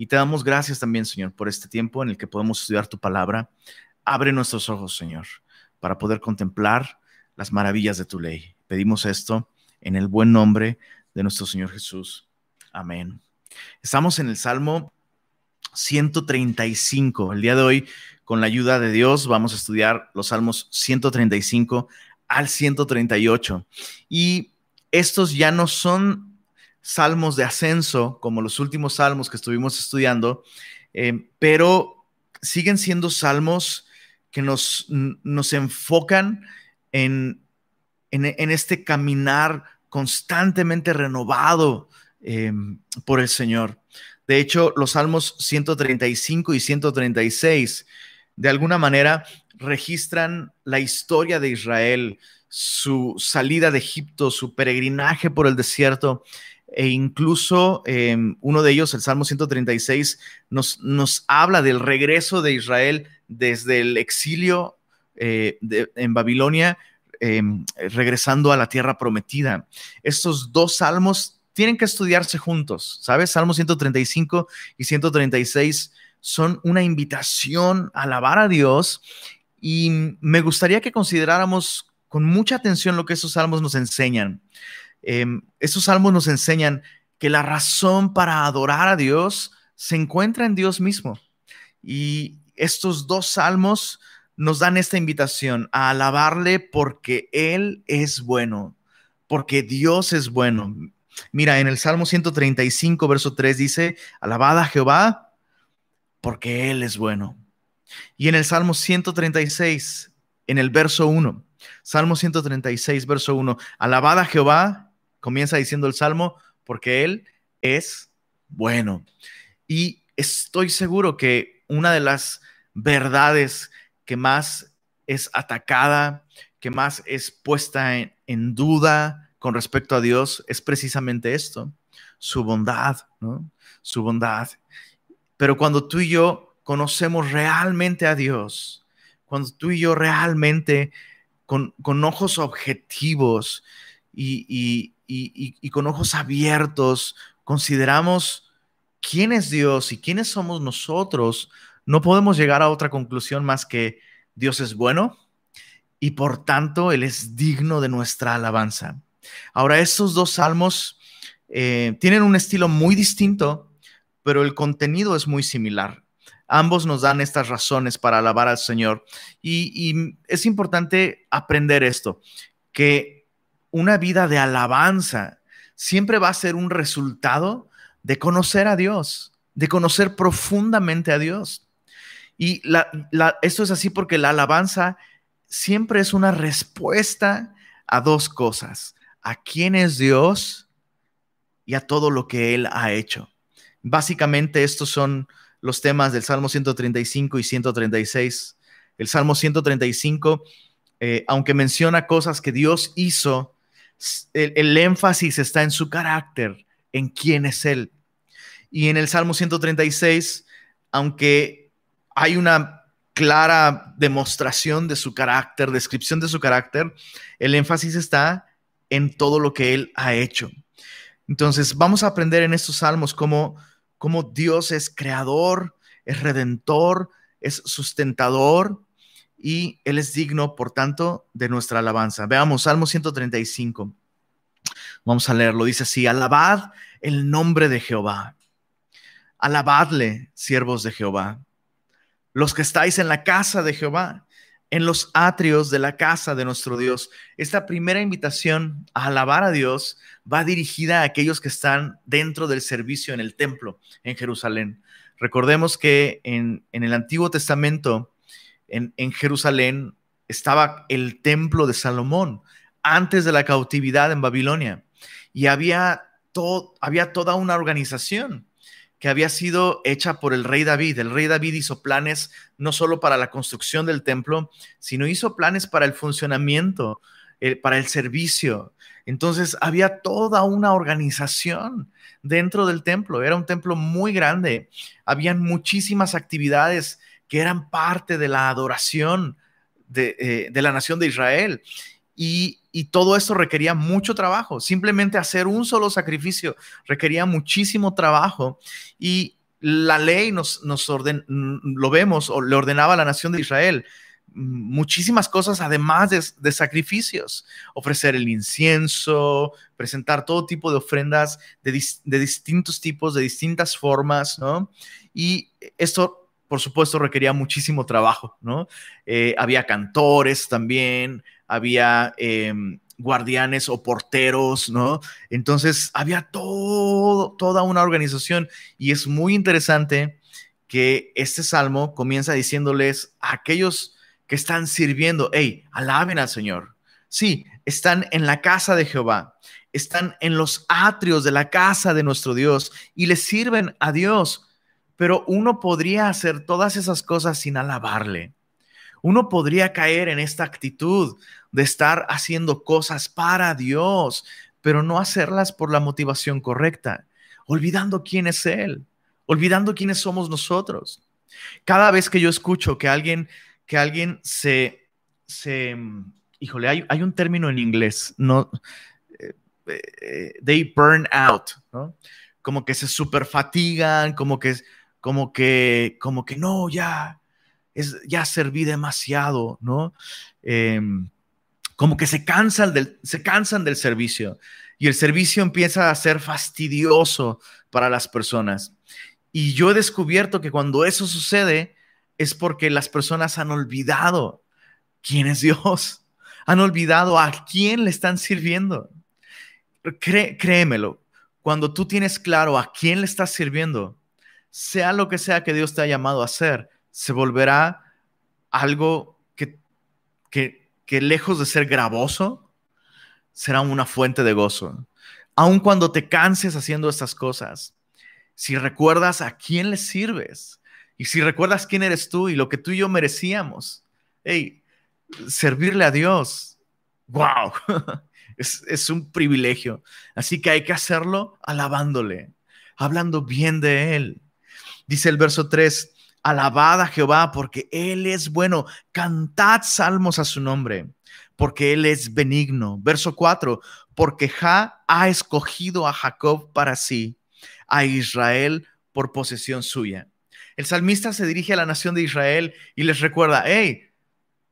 Y te damos gracias también, Señor, por este tiempo en el que podemos estudiar tu palabra. Abre nuestros ojos, Señor, para poder contemplar las maravillas de tu ley. Pedimos esto en el buen nombre de nuestro Señor Jesús. Amén. Estamos en el Salmo 135. El día de hoy, con la ayuda de Dios, vamos a estudiar los Salmos 135 al 138. Y estos ya no son salmos de ascenso como los últimos salmos que estuvimos estudiando, eh, pero siguen siendo salmos que nos, nos enfocan en, en, este caminar constantemente renovado eh, por el Señor. De hecho, los salmos 135 y 136 de alguna manera registran la historia de Israel, su salida de Egipto, su peregrinaje por el desierto, e incluso em, uno de ellos, el Salmo 136, nos, nos habla del regreso de Israel desde el exilio eh, en Babilonia, em, regresando a la tierra prometida. Estos dos salmos tienen que estudiarse juntos, ¿sabes? Salmo 135 y 136 son una invitación a alabar a Dios y me gustaría que consideráramos con mucha atención lo que esos salmos nos enseñan. Eh, estos salmos nos enseñan que la razón para adorar a Dios se encuentra en Dios mismo. Y estos dos salmos nos dan esta invitación a alabarle porque Él es bueno, porque Dios es bueno. Mira, en el Salmo 135, verso 3 dice, alabad a Jehová porque Él es bueno. Y en el Salmo 136, en el verso 1, Salmo 136, verso 1, alabad a Jehová, comienza diciendo el Salmo, porque Él es bueno. Y estoy seguro que una de las verdades que más es atacada, que más es puesta en, duda con respecto a Dios, es precisamente esto, su bondad. Su bondad. Pero cuando tú y yo conocemos realmente a Dios, cuando tú y yo realmente con, ojos objetivos y, con ojos abiertos consideramos quién es Dios y quiénes somos nosotros, no podemos llegar a otra conclusión más que Dios es bueno y por tanto Él es digno de nuestra alabanza. Ahora, estos dos salmos eh, tienen un estilo muy distinto pero el contenido es muy similar. Ambos nos dan estas razones para alabar al Señor. Y, es importante aprender esto, que una vida de alabanza siempre va a ser un resultado de conocer a Dios, de conocer profundamente a Dios. Y esto es así porque la alabanza siempre es una respuesta a dos cosas, a quién es Dios y a todo lo que Él ha hecho. Básicamente estos son los temas del Salmo 135 y 136. El Salmo 135, eh, aunque menciona cosas que Dios hizo, el, énfasis está en su carácter, en quién es Él. Y en el Salmo 136, aunque hay una clara demostración de su carácter, descripción de su carácter, el énfasis está en todo lo que Él ha hecho. Entonces, vamos a aprender en estos salmos cómo cómo Dios es creador, es redentor, es sustentador y Él es digno, por tanto, de nuestra alabanza. Veamos Salmo 135. Vamos a leerlo. Dice así, alabad el nombre de Jehová. Alabadle, siervos de Jehová. Los que estáis en la casa de Jehová, en los atrios de la casa de nuestro Dios. Esta primera invitación a alabar a Dios va dirigida a aquellos que están dentro del servicio en el templo en Jerusalén. Recordemos que en, el Antiguo Testamento, en, Jerusalén, estaba el templo de Salomón antes de la cautividad en Babilonia y había, había toda una organización que había sido hecha por el rey David. El rey David hizo planes no solo para la construcción del templo, sino hizo planes para el funcionamiento, eh, para el servicio. Entonces había toda una organización dentro del templo. Era un templo muy grande. Habían muchísimas actividades que eran parte de la adoración de, eh, de la nación de Israel. Y y todo esto requería mucho trabajo. Simplemente hacer un solo sacrificio requería muchísimo trabajo. Y la ley nos, nos orden, lo vemos, o le ordenaba a la nación de Israel muchísimas cosas además de, sacrificios, ofrecer el incienso, presentar todo tipo de ofrendas de, distintos tipos, de distintas formas, ¿no? Y esto, por supuesto, requería muchísimo trabajo, ¿no? Eh, había cantores también, había em, guardianes o porteros, ¿no? Entonces, había todo, toda una organización y es muy interesante que este salmo comienza diciéndoles a aquellos que están sirviendo, hey, alaben al Señor. Sí, están en la casa de Jehová, están en los atrios de la casa de nuestro Dios y le sirven a Dios. Pero uno podría hacer todas esas cosas sin alabarle. Uno podría caer en esta actitud de estar haciendo cosas para Dios, pero no hacerlas por la motivación correcta, olvidando quién es Él, olvidando quiénes somos nosotros. Cada vez que yo escucho que alguien que alguien se, se híjole, hay, hay un término en inglés, no, eh, eh, they burn out, ¿no? Como que se super fatigan, como que, como que, como que no, ya, es, ya serví demasiado, ¿no? Em, como que se cansan, del, se cansan del servicio y el servicio empieza a ser fastidioso para las personas. Y yo he descubierto que cuando eso sucede, es porque las personas han olvidado quién es Dios, han olvidado a quién le están sirviendo. créemelo, cuando tú tienes claro a quién le estás sirviendo, sea lo que sea que Dios te ha llamado a hacer, se volverá algo que, que, que lejos de ser gravoso, será una fuente de gozo. Aun cuando te canses haciendo estas cosas, si recuerdas a quién le sirves, y si recuerdas quién eres tú y lo que tú y yo merecíamos, hey, servirle a Dios, wow, es, es un privilegio. Así que hay que hacerlo alabándole, hablando bien de Él. Dice el verso 3, alabad a Jehová porque Él es bueno, cantad salmos a su nombre, porque Él es benigno. Verso 4, porque Ja ha escogido a Jacob para sí, a Israel por posesión suya. El salmista se dirige a la nación de Israel y les recuerda, hey,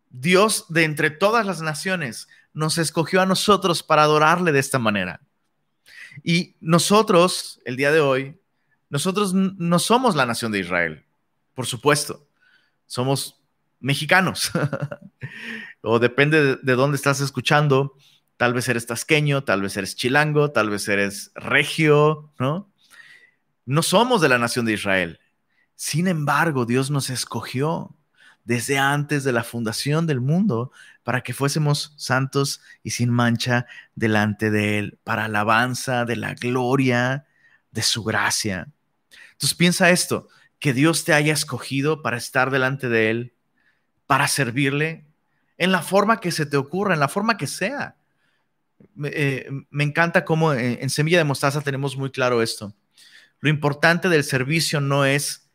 Dios de entre todas las naciones nos escogió a nosotros para adorarle de esta manera. Y nosotros, el día de hoy, nosotros no somos la nación de Israel, por supuesto, somos mexicanos. o depende de, de dónde estás escuchando, tal vez eres tasqueño, tal vez eres chilango, tal vez eres regio, ¿no? No somos de la nación de Israel. Sin embargo, Dios nos escogió desde antes de la fundación del mundo para que fuésemos santos y sin mancha delante de Él, para alabanza de la gloria de su gracia. Entonces piensa esto, que Dios te haya escogido para estar delante de Él, para servirle, en la forma que se te ocurra, en la forma que sea. me eh, encanta cómo en Semilla de Mostaza tenemos muy claro esto. Lo importante del servicio no es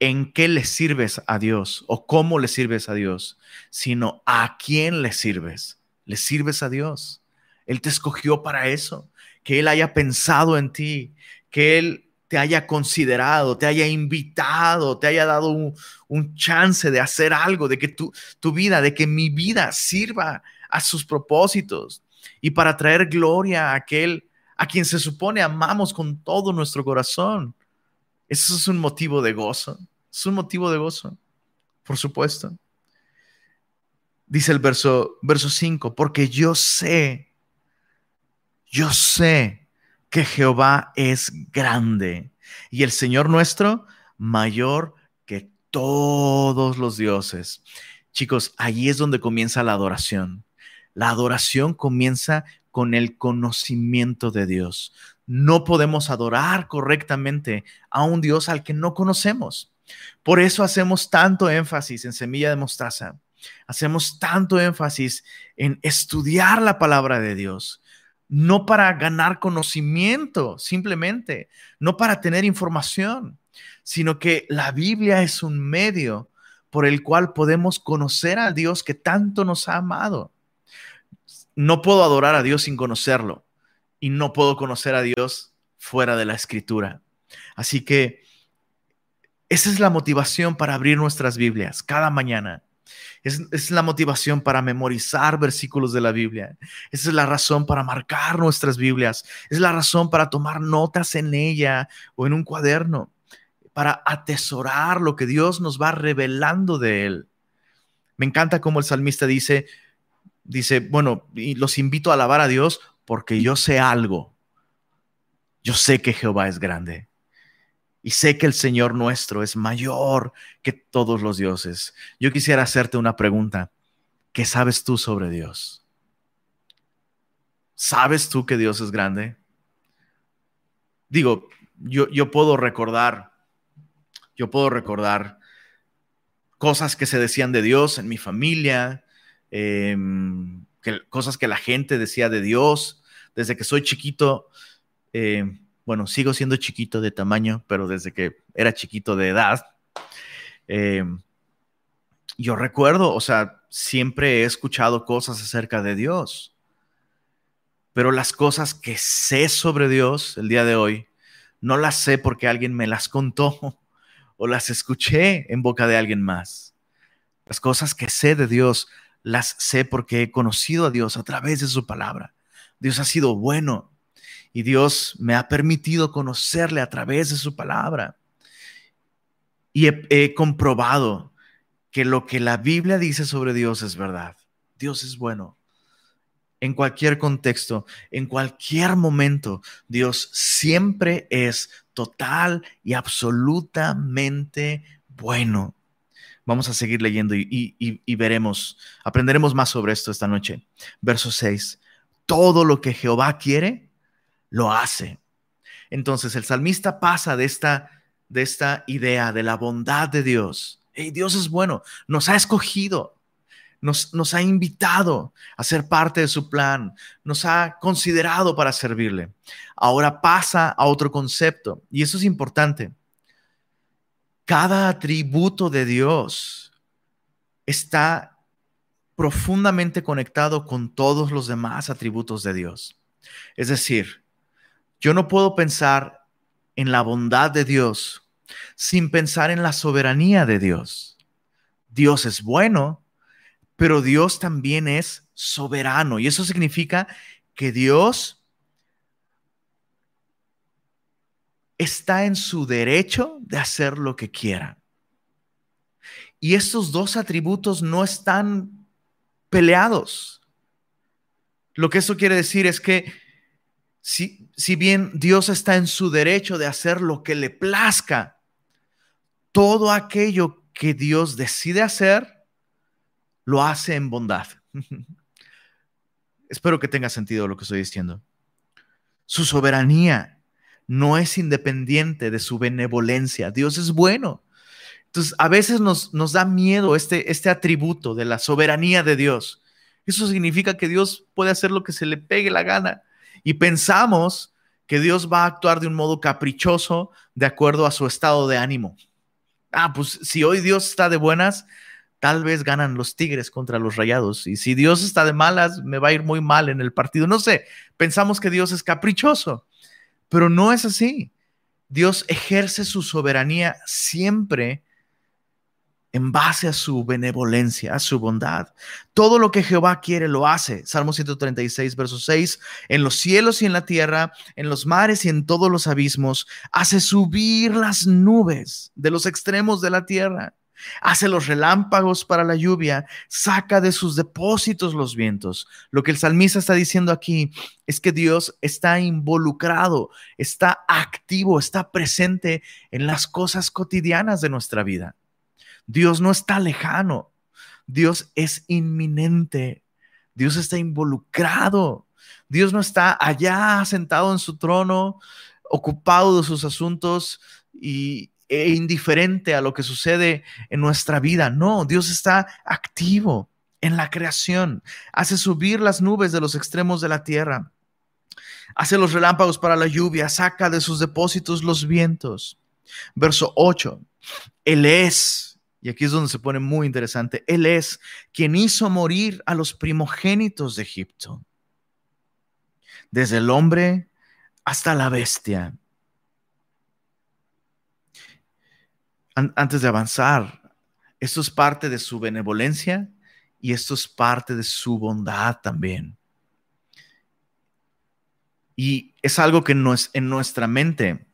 en qué le sirves a Dios o cómo le sirves a Dios, sino a quién le sirves. Le sirves a Dios. Él te escogió para eso, que Él haya pensado en ti, que Él te haya considerado, te haya invitado, te haya dado un, chance de hacer algo, de que tu, tu vida, de que mi vida sirva a sus propósitos y para traer gloria a aquel a quien se supone amamos con todo nuestro corazón. Eso es un motivo de gozo. Es un motivo de gozo, por supuesto. Dice el verso, verso 5, porque yo sé, yo sé que Jehová es grande y el Señor nuestro mayor que todos los dioses. Chicos, allí es donde comienza la adoración. La adoración comienza con el conocimiento de Dios. No podemos adorar correctamente a un Dios al que no conocemos. Por eso hacemos tanto énfasis en semilla de mostaza. Hacemos tanto énfasis en estudiar la palabra de Dios, no para ganar conocimiento simplemente, no para tener información, sino que la Biblia es un medio por el cual podemos conocer a Dios que tanto nos ha amado. No puedo adorar a Dios sin conocerlo y no puedo conocer a Dios fuera de la escritura. Así que Esa es la motivación para abrir nuestras Biblias cada mañana. Es, es, la motivación para memorizar versículos de la Biblia. Esa es la razón para marcar nuestras Biblias. Es la razón para tomar notas en ella o en un cuaderno, para atesorar lo que Dios nos va revelando de Él. Me encanta como el salmista dice, dice, bueno, y los invito a alabar a Dios porque yo sé algo. Yo sé que Jehová es grande. Y sé que el Señor nuestro es mayor que todos los dioses. Yo quisiera hacerte una pregunta. ¿Qué sabes tú sobre Dios? ¿Sabes tú que Dios es grande? Digo, yo, puedo recordar, yo puedo recordar cosas que se decían de Dios en mi familia, em, cosas que la gente decía de Dios. Desde que soy chiquito, em, bueno, sigo siendo chiquito de tamaño, pero desde que era chiquito de edad, em, yo recuerdo, o sea, siempre he escuchado cosas acerca de Dios, pero las cosas que sé sobre Dios el día de hoy, no las sé porque alguien me las contó o las escuché en boca de alguien más. Las cosas que sé de Dios las sé porque he conocido a Dios a través de su palabra. Dios ha sido bueno y Dios me ha permitido conocerle a través de su palabra. Y he, comprobado que lo que la Biblia dice sobre Dios es verdad. Dios es bueno. En cualquier contexto, en cualquier momento, Dios siempre es total y absolutamente bueno. Vamos a seguir leyendo y, veremos, aprenderemos más sobre esto esta noche. Verso 6. Todo lo que Jehová quiere, lo hace. Entonces el salmista pasa de esta, de esta idea de la bondad de Dios. Hey, Dios es bueno, nos ha escogido, nos, nos ha invitado a ser parte de su plan, nos ha considerado para servirle. Ahora pasa a otro concepto y eso es importante. Cada atributo de Dios está profundamente conectado con todos los demás atributos de Dios. Es decir, yo no puedo pensar en la bondad de Dios sin pensar en la soberanía de Dios. Dios es bueno, pero Dios también es soberano y eso significa que Dios está en su derecho de hacer lo que quiera. Y estos dos atributos no están peleados. Lo que eso quiere decir es que si, si, bien Dios está en su derecho de hacer lo que le plazca, todo aquello que Dios decide hacer, lo hace en bondad. Espero que tenga sentido lo que estoy diciendo. Su soberanía no es independiente de su benevolencia. Dios es bueno. Entonces, a veces nos, nos da miedo este, este atributo de la soberanía de Dios. Eso significa que Dios puede hacer lo que se le pegue la gana. Y pensamos que Dios va a actuar de un modo caprichoso de acuerdo a su estado de ánimo. Ah, pues si hoy Dios está de buenas, tal vez ganan los Tigres contra los Rayados. Y si Dios está de malas, me va a ir muy mal en el partido. No sé, pensamos que Dios es caprichoso. Pero no es así. Dios ejerce su soberanía siempre en base a su benevolencia, a su bondad. Todo lo que Jehová quiere lo hace. Salmo 136, verso 6. En los cielos y en la tierra, en los mares y en todos los abismos, hace subir las nubes de los extremos de la tierra hace los relámpagos para la lluvia, saca de sus depósitos los vientos. Lo que el salmista está diciendo aquí es que Dios está involucrado, está activo, está presente en las cosas cotidianas de nuestra vida. Dios no está lejano, Dios es inminente, Dios está involucrado, Dios no está allá sentado en su trono, ocupado de sus asuntos y, e indiferente a lo que sucede en nuestra vida. No, Dios está activo en la creación. Hace subir las nubes de los extremos de la tierra. Hace los relámpagos para la lluvia. Saca de sus depósitos los vientos. Verso 8. Él es, y aquí es donde se pone muy interesante, Él es quien hizo morir a los primogénitos de Egipto. Desde el hombre hasta la bestia antes de avanzar, esto es parte de su benevolencia y esto es parte de su bondad también. Y es algo que no es en nuestra mente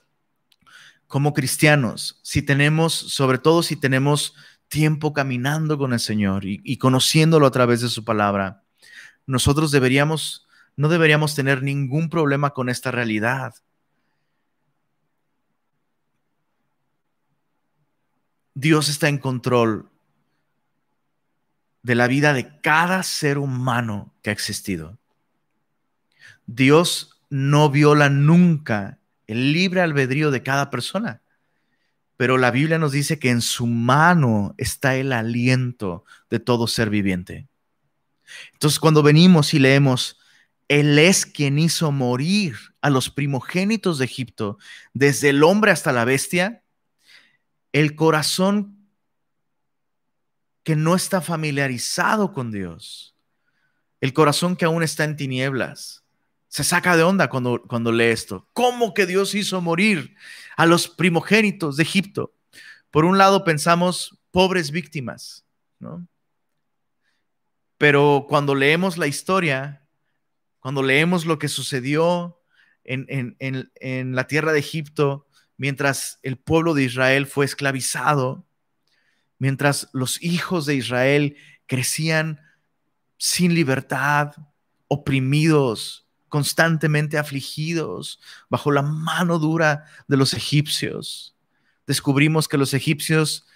como cristianos, si tenemos, sobre todo si tenemos tiempo caminando con el Señor y, conociéndolo a través de su palabra, nosotros deberíamos, no deberíamos tener ningún problema con esta realidad. Dios está en control de la vida de cada ser humano que ha existido. Dios no viola nunca el libre albedrío de cada persona, pero la Biblia nos dice que en su mano está el aliento de todo ser viviente. Entonces cuando venimos y leemos, Él es quien hizo morir a los primogénitos de Egipto, desde el hombre hasta la bestia, el corazón que no está familiarizado con Dios, el corazón que aún está en tinieblas, se saca de onda cuando, cuando lee esto. ¿Cómo que Dios hizo morir a los primogénitos de Egipto? Por un lado pensamos pobres víctimas, ¿no? Pero cuando leemos la historia, cuando leemos lo que sucedió en, en, en la tierra de Egipto, mientras el pueblo de Israel fue esclavizado, mientras los hijos de Israel crecían sin libertad, oprimidos, constantemente afligidos bajo la mano dura de los egipcios. Descubrimos que los egipcios,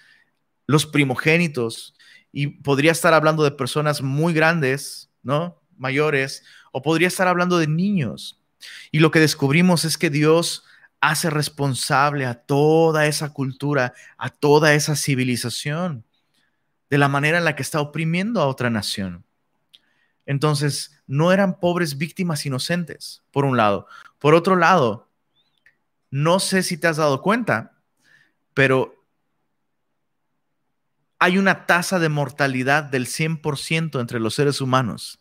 los primogénitos, y podría estar hablando de personas muy grandes, ¿no? Mayores, o podría estar hablando de niños. Y lo que descubrimos es que Dios hace responsable a toda esa cultura, a toda esa civilización, de la manera en la que está oprimiendo a otra nación. Entonces, no eran pobres víctimas inocentes, por un lado. Por otro lado, no sé si te has dado cuenta, pero hay una tasa de mortalidad del 100% entre los seres humanos.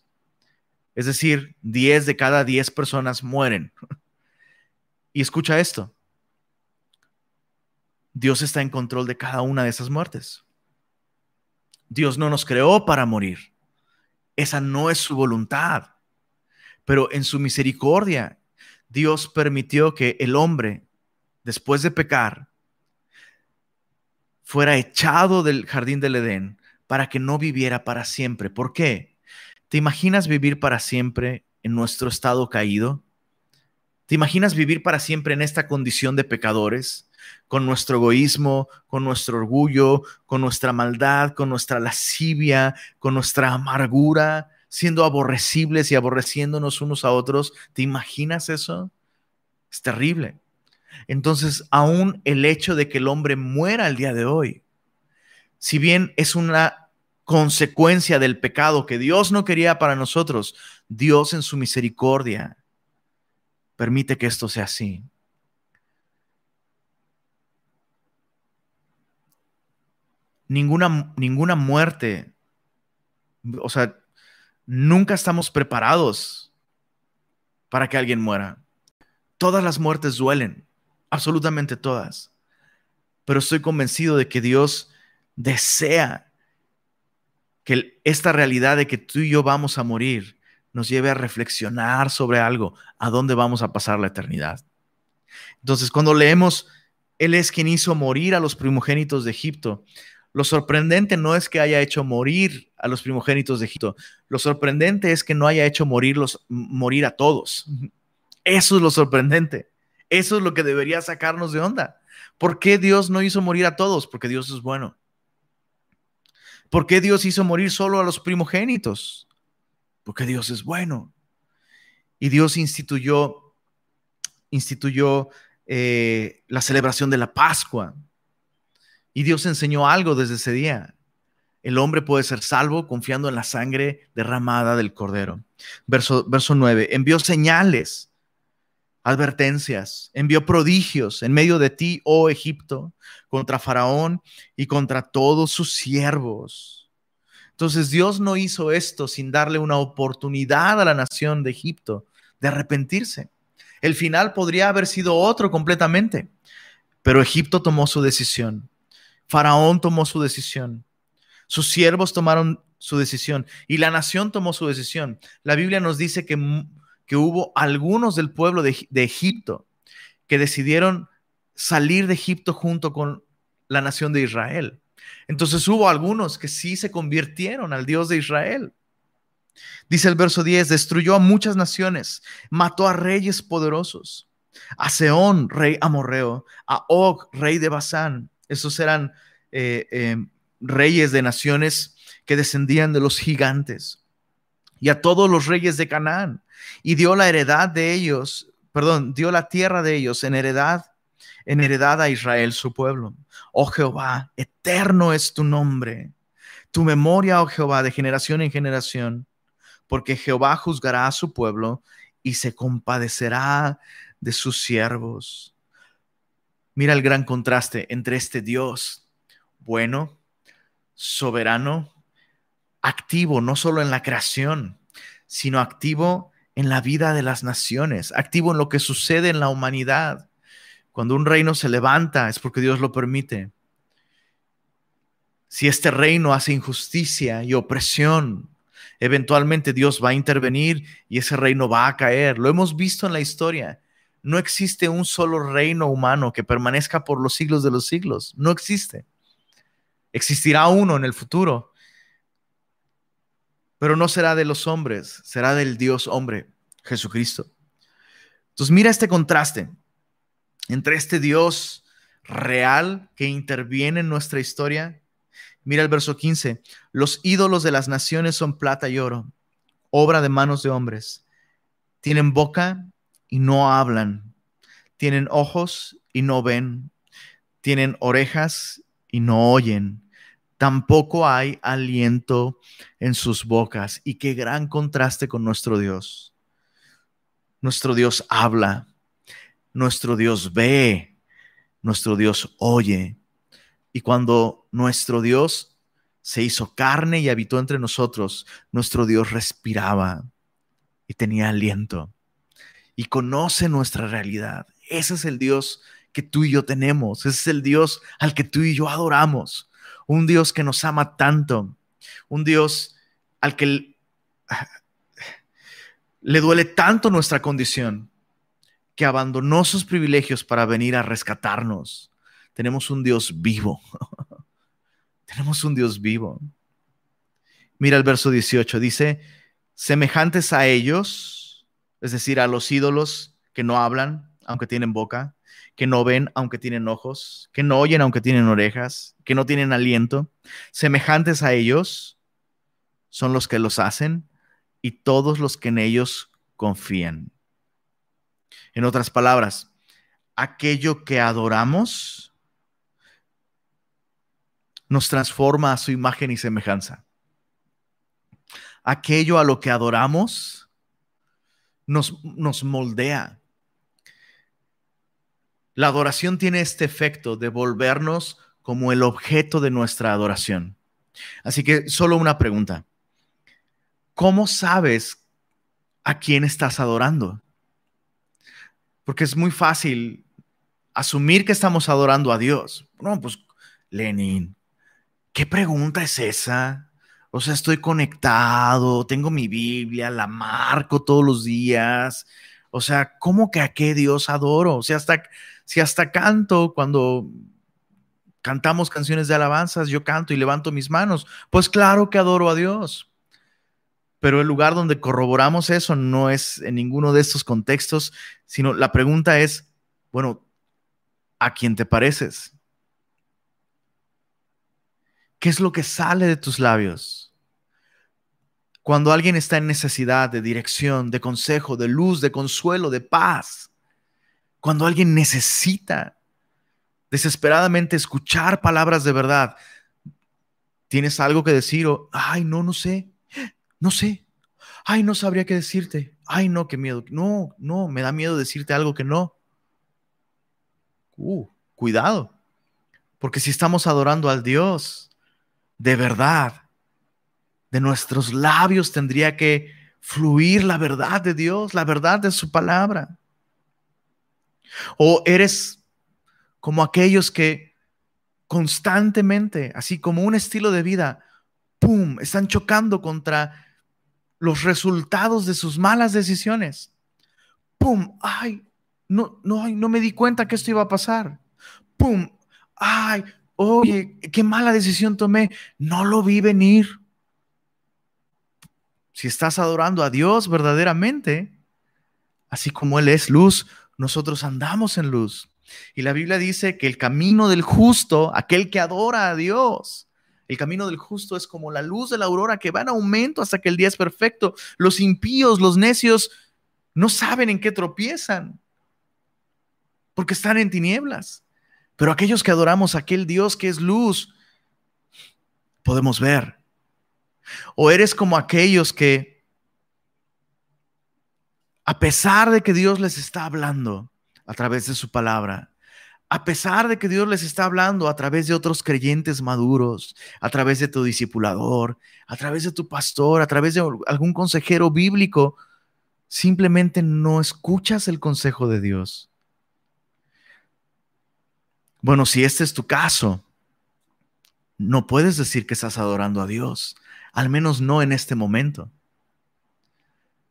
Es decir, 10 de cada 10 personas mueren. Y escucha esto. Dios está en control de cada una de esas muertes. Dios no nos creó para morir. Esa no es su voluntad. Pero en su misericordia, Dios permitió que el hombre, después de pecar, fuera echado del jardín del Edén para que no viviera para siempre. ¿Por qué? ¿Te imaginas vivir para siempre en nuestro estado caído? ¿Te imaginas vivir para siempre en esta condición de pecadores? Con nuestro egoísmo, con nuestro orgullo, con nuestra maldad, con nuestra lascivia, con nuestra amargura, siendo aborrecibles y aborreciéndonos unos a otros. ¿Te imaginas eso? Es terrible. Entonces, aún el hecho de que el hombre muera el día de hoy, si bien es una consecuencia del pecado que Dios no quería para nosotros, Dios en su misericordia permite que esto sea así. Ninguna, ninguna muerte, o sea, nunca estamos preparados para que alguien muera. Todas las muertes duelen, absolutamente todas. Pero estoy convencido de que Dios desea que esta realidad de que tú y yo vamos a morir nos lleve a reflexionar sobre algo, a dónde vamos a pasar la eternidad. Entonces, cuando leemos, Él es quien hizo morir a los primogénitos de Egipto, lo sorprendente no es que haya hecho morir a los primogénitos de Egipto, lo sorprendente es que no haya hecho morirlos, morir a todos. Eso es lo sorprendente. Eso es lo que debería sacarnos de onda. ¿Por qué Dios no hizo morir a todos? Porque Dios es bueno. ¿Por qué Dios hizo morir solo a los primogénitos? porque Dios es bueno. Y Dios instituyó, instituyó eh, la celebración de la Pascua. Y Dios enseñó algo desde ese día. El hombre puede ser salvo confiando en la sangre derramada del Cordero. Verso, verso 9. Envió señales, advertencias, envió prodigios en medio de ti, oh Egipto, contra Faraón y contra todos sus siervos entonces Dios no hizo esto sin darle una oportunidad a la nación de Egipto de arrepentirse. El final podría haber sido otro completamente, pero Egipto tomó su decisión. Faraón tomó su decisión. Sus siervos tomaron su decisión y la nación tomó su decisión. La Biblia nos dice que, que hubo algunos del pueblo de, de Egipto que decidieron salir de Egipto junto con la nación de Israel. Entonces hubo algunos que sí se convirtieron al Dios de Israel. Dice el verso 10, destruyó a muchas naciones, mató a reyes poderosos, a Seón, rey amorreo, a Og, rey de Basán. Esos eran eh, eh, reyes de naciones que descendían de los gigantes. Y a todos los reyes de Canaán. Y dio la heredad de ellos, perdón, dio la tierra de ellos en heredad, en heredad a Israel, su pueblo. Oh Jehová, eterno es tu nombre. Tu memoria, oh Jehová, de generación en generación porque Jehová juzgará a su pueblo y se compadecerá de sus siervos. Mira el gran contraste entre este Dios bueno, soberano, activo no solo en la creación, sino activo en la vida de las naciones, activo en lo que sucede en la humanidad. Cuando un reino se levanta es porque Dios lo permite. Si este reino hace injusticia y opresión, Eventualmente Dios va a intervenir y ese reino va a caer. Lo hemos visto en la historia. No existe un solo reino humano que permanezca por los siglos de los siglos. No existe. Existirá uno en el futuro, pero no será de los hombres, será del Dios hombre, Jesucristo. Entonces mira este contraste entre este Dios real que interviene en nuestra historia Mira el verso 15. Los ídolos de las naciones son plata y oro, obra de manos de hombres. Tienen boca y no hablan. Tienen ojos y no ven. Tienen orejas y no oyen. Tampoco hay aliento en sus bocas. Y qué gran contraste con nuestro Dios. Nuestro Dios habla. Nuestro Dios ve. Nuestro Dios oye y cuando nuestro Dios se hizo carne y habitó entre nosotros, nuestro Dios respiraba y tenía aliento y conoce nuestra realidad. Ese es el Dios que tú y yo tenemos. Ese es el Dios al que tú y yo adoramos. Un Dios que nos ama tanto. Un Dios al que le duele tanto nuestra condición que abandonó sus privilegios para venir a rescatarnos tenemos un Dios vivo. tenemos un Dios vivo. Mira el verso 18, dice, semejantes a ellos, es decir, a los ídolos que no hablan, aunque tienen boca, que no ven, aunque tienen ojos, que no oyen, aunque tienen orejas, que no tienen aliento, semejantes a ellos son los que los hacen y todos los que en ellos confían. En otras palabras, aquello que adoramos nos transforma a su imagen y semejanza. Aquello a lo que adoramos nos, nos moldea. La adoración tiene este efecto de volvernos como el objeto de nuestra adoración. Así que solo una pregunta. ¿Cómo sabes a quién estás adorando? Porque es muy fácil asumir que estamos adorando a Dios. No, pues Lenin, ¿qué pregunta es esa? O sea, estoy conectado, tengo mi Biblia, la marco todos los días. O sea, ¿cómo que a qué Dios adoro? O sea, hasta, si hasta canto cuando cantamos canciones de alabanzas, yo canto y levanto mis manos, pues claro que adoro a Dios. Pero el lugar donde corroboramos eso no es en ninguno de estos contextos, sino la pregunta es, bueno, ¿a quién te pareces? ¿Qué es lo que sale de tus labios? Cuando alguien está en necesidad de dirección, de consejo, de luz, de consuelo, de paz. Cuando alguien necesita desesperadamente escuchar palabras de verdad. ¿Tienes algo que decir? O, ay, no, no sé. No sé. Ay, no sabría qué decirte. Ay, no, qué miedo. No, no, me da miedo decirte algo que no. Uh, cuidado. Porque si estamos adorando al Dios de verdad. De nuestros labios tendría que fluir la verdad de Dios, la verdad de su palabra. O eres como aquellos que constantemente, así como un estilo de vida, ¡pum!, están chocando contra los resultados de sus malas decisiones. ¡Pum! ¡Ay! No, no, no me di cuenta que esto iba a pasar. ¡Pum! ¡Ay! Oye, qué mala decisión tomé. No lo vi venir. Si estás adorando a Dios verdaderamente, así como Él es luz, nosotros andamos en luz. Y la Biblia dice que el camino del justo, aquel que adora a Dios, el camino del justo es como la luz de la aurora que va en aumento hasta que el día es perfecto. Los impíos, los necios, no saben en qué tropiezan, porque están en tinieblas. Pero aquellos que adoramos a aquel Dios que es luz, podemos ver. O eres como aquellos que, a pesar de que Dios les está hablando a través de su palabra, a pesar de que Dios les está hablando a través de otros creyentes maduros, a través de tu discipulador, a través de tu pastor, a través de algún consejero bíblico, simplemente no escuchas el consejo de Dios. Bueno, si este es tu caso, no puedes decir que estás adorando a Dios, al menos no en este momento.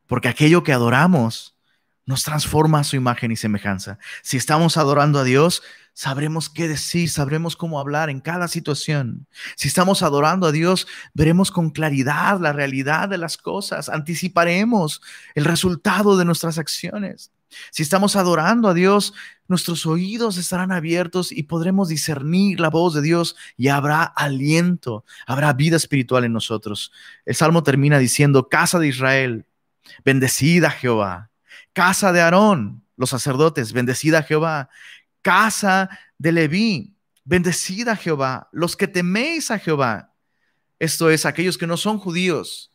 Porque aquello que adoramos nos transforma a su imagen y semejanza. Si estamos adorando a Dios, sabremos qué decir, sabremos cómo hablar en cada situación. Si estamos adorando a Dios, veremos con claridad la realidad de las cosas, anticiparemos el resultado de nuestras acciones. Si estamos adorando a Dios, nuestros oídos estarán abiertos y podremos discernir la voz de Dios y habrá aliento, habrá vida espiritual en nosotros. El Salmo termina diciendo, casa de Israel, bendecida Jehová, casa de Aarón, los sacerdotes, bendecida Jehová, casa de Leví, bendecida Jehová, los que teméis a Jehová. Esto es, aquellos que no son judíos,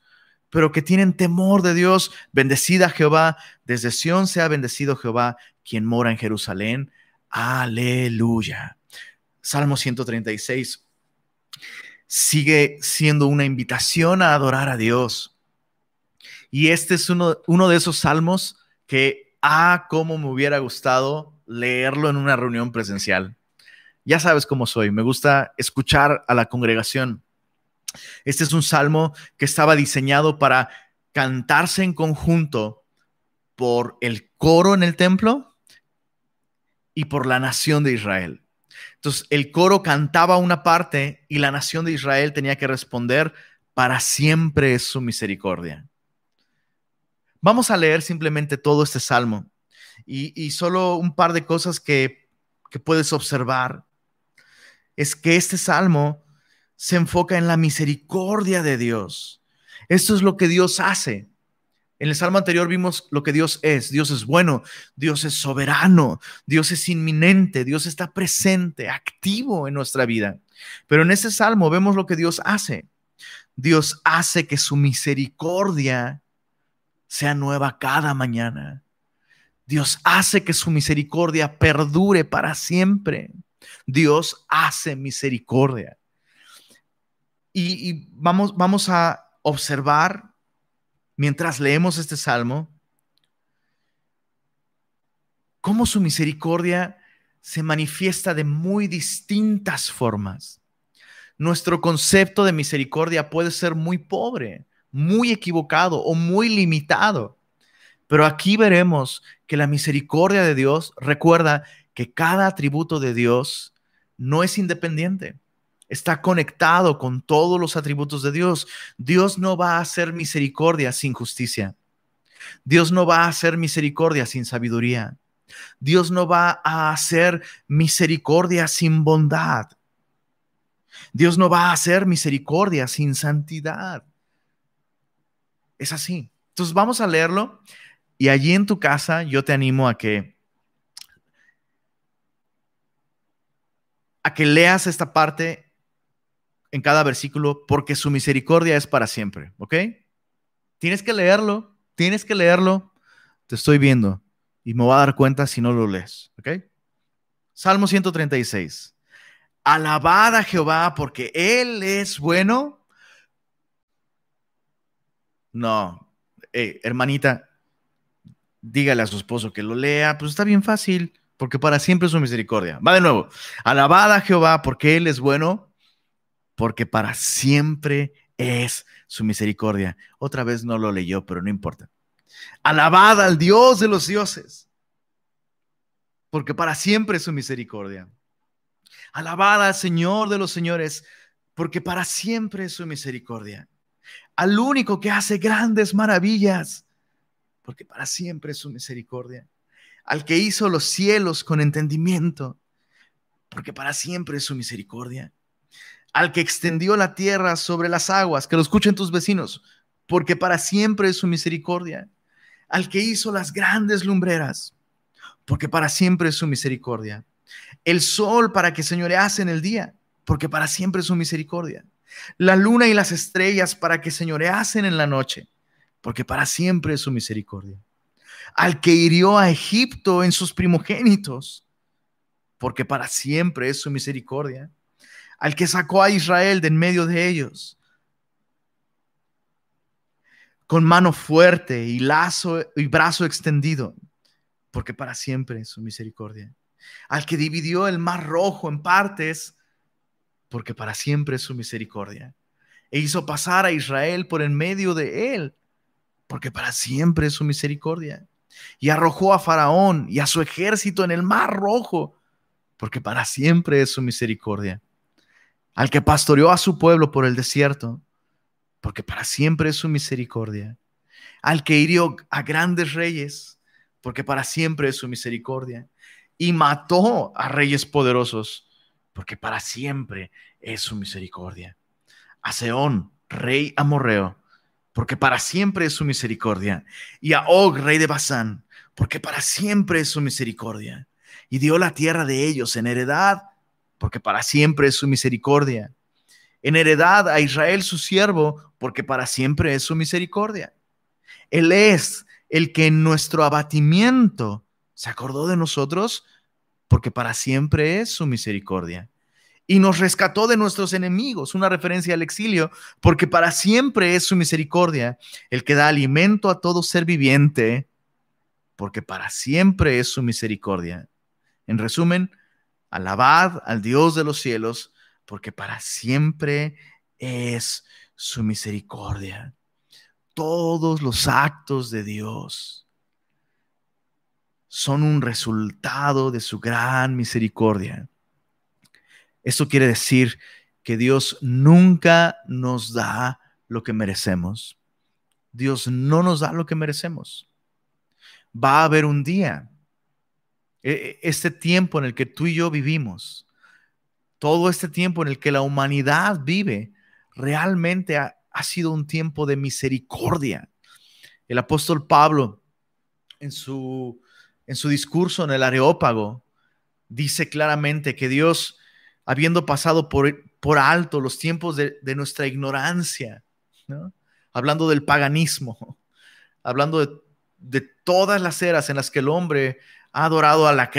pero que tienen temor de Dios. Bendecida Jehová, desde Sión sea bendecido Jehová, quien mora en Jerusalén. Aleluya. Salmo 136 sigue siendo una invitación a adorar a Dios. Y este es uno, de esos salmos que, ah, cómo me hubiera gustado leerlo en una reunión presencial. Ya sabes cómo soy, me gusta escuchar a la congregación. Este es un salmo que estaba diseñado para cantarse en conjunto por el coro en el templo y por la nación de Israel. Entonces, el coro cantaba una parte y la nación de Israel tenía que responder, para siempre es su misericordia. Vamos a leer simplemente todo este salmo y, solo un par de cosas que, que puedes observar es que este salmo se enfoca en la misericordia de Dios. Esto es lo que Dios hace. En el salmo anterior vimos lo que Dios es. Dios es bueno, Dios es soberano, Dios es inminente, Dios está presente, activo en nuestra vida. Pero en este salmo vemos lo que Dios hace. Dios hace que su misericordia sea nueva cada mañana. Dios hace que su misericordia perdure para siempre. Dios hace misericordia. Y, vamos, vamos a observar mientras leemos este salmo cómo su misericordia se manifiesta de muy distintas formas. Nuestro concepto de misericordia puede ser muy pobre, muy equivocado o muy limitado. Pero aquí veremos que la misericordia de Dios recuerda que cada atributo de Dios no es independiente está conectado con todos los atributos de Dios. Dios no va a hacer misericordia sin justicia. Dios no va a hacer misericordia sin sabiduría. Dios no va a hacer misericordia sin bondad. Dios no va a hacer misericordia sin santidad. Es así. Entonces vamos a leerlo y allí en tu casa yo te animo a que a que leas esta parte en cada versículo porque su misericordia es para siempre, ¿ok? Tienes que leerlo, tienes que leerlo, te estoy viendo y me voy a dar cuenta si no lo lees, ¿ok? Salmo 136. Alabad a Jehová porque Él es bueno. No, hermanita, dígale a su esposo que lo lea, pues está bien fácil. porque para siempre es su misericordia. Va de nuevo. Alabad a Jehová porque Él es bueno, porque para siempre es su misericordia. Otra vez no lo leyó, pero no importa. Alabad al Dios de los dioses, porque para siempre es su misericordia. Alabad al Señor de los señores, porque para siempre es su misericordia. Al único que hace grandes maravillas, porque para siempre es su misericordia. Al que hizo los cielos con entendimiento, porque para siempre es su misericordia. Al que extendió la tierra sobre las aguas, que lo escuchen tus vecinos, porque para siempre es su misericordia. Al que hizo las grandes lumbreras, porque para siempre es su misericordia el sol para que señorease en el día, porque para siempre es su misericordia. La luna y las estrellas para que señoreasen en la noche, porque para siempre es su misericordia. Al que hirió a Egipto en sus primogénitos, porque para siempre es su misericordia. Al que sacó a Israel de en medio de ellos, con mano fuerte y lazo y brazo extendido, porque para siempre es su misericordia al que dividió el mar rojo en partes, porque para siempre es su misericordia. E hizo pasar a Israel por en medio de él, porque para siempre es su misericordia. Y arrojó a Faraón y a su ejército en el mar rojo, porque para siempre es su misericordia. Al que pastoreó a su pueblo por el desierto, porque para siempre es su misericordia. Al que hirió a grandes reyes, porque para siempre es su misericordia y mató a reyes poderosos, porque para siempre es su misericordia. A Seón, rey amorreo, porque para siempre es su misericordia. Y a Og, rey de Basán, porque para siempre es su misericordia. Y dio la tierra de ellos en heredad, porque para siempre es su misericordia. En heredad a Israel su siervo, porque para siempre es su misericordia. Él es el que en nuestro abatimiento se acordó de nosotros porque para siempre es su misericordia. Y nos rescató de nuestros enemigos, una referencia al exilio, porque para siempre es su misericordia, el que da alimento a todo ser viviente, porque para siempre es su misericordia. En resumen, alabad al Dios de los cielos, porque para siempre es su misericordia. Todos los actos de Dios son un resultado de su gran misericordia. Esto quiere decir que Dios nunca nos da lo que merecemos. Dios no nos da lo que merecemos. Va a haber un día, este tiempo en el que tú y yo vivimos, todo este tiempo en el que la humanidad vive, realmente ha, sido un tiempo de misericordia. El apóstol Pablo, en su en su discurso en el Areópago, dice claramente que Dios, habiendo pasado por, por alto los tiempos de, nuestra ignorancia, hablando del paganismo, hablando de, de, todas las eras en las que el hombre ha adorado a la,